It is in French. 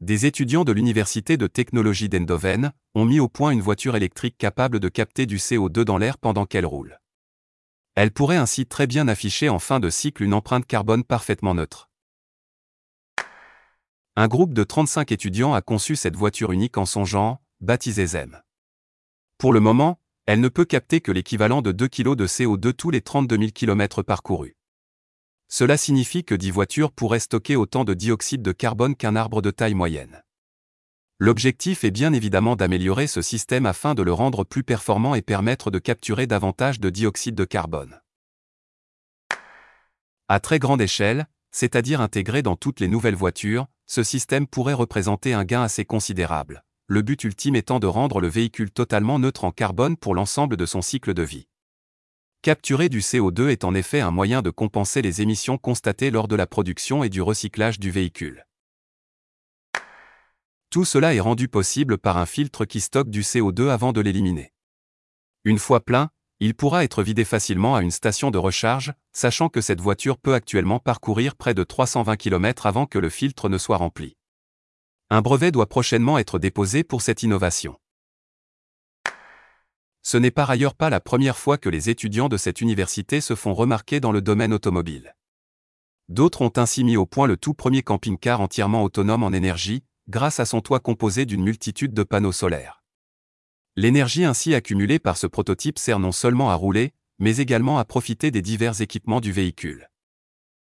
des étudiants de l'Université de technologie d'Endoven ont mis au point une voiture électrique capable de capter du CO2 dans l'air pendant qu'elle roule. Elle pourrait ainsi très bien afficher en fin de cycle une empreinte carbone parfaitement neutre. Un groupe de 35 étudiants a conçu cette voiture unique en son genre, baptisée ZEM. Pour le moment, elle ne peut capter que l'équivalent de 2 kg de CO2 tous les 32 000 km parcourus. Cela signifie que 10 voitures pourraient stocker autant de dioxyde de carbone qu'un arbre de taille moyenne. L'objectif est bien évidemment d'améliorer ce système afin de le rendre plus performant et permettre de capturer davantage de dioxyde de carbone. À très grande échelle, c'est-à-dire intégré dans toutes les nouvelles voitures, ce système pourrait représenter un gain assez considérable, le but ultime étant de rendre le véhicule totalement neutre en carbone pour l'ensemble de son cycle de vie. Capturer du CO2 est en effet un moyen de compenser les émissions constatées lors de la production et du recyclage du véhicule. Tout cela est rendu possible par un filtre qui stocke du CO2 avant de l'éliminer. Une fois plein, il pourra être vidé facilement à une station de recharge, sachant que cette voiture peut actuellement parcourir près de 320 km avant que le filtre ne soit rempli. Un brevet doit prochainement être déposé pour cette innovation. Ce n'est par ailleurs pas la première fois que les étudiants de cette université se font remarquer dans le domaine automobile. D'autres ont ainsi mis au point le tout premier camping-car entièrement autonome en énergie, grâce à son toit composé d'une multitude de panneaux solaires. L'énergie ainsi accumulée par ce prototype sert non seulement à rouler, mais également à profiter des divers équipements du véhicule.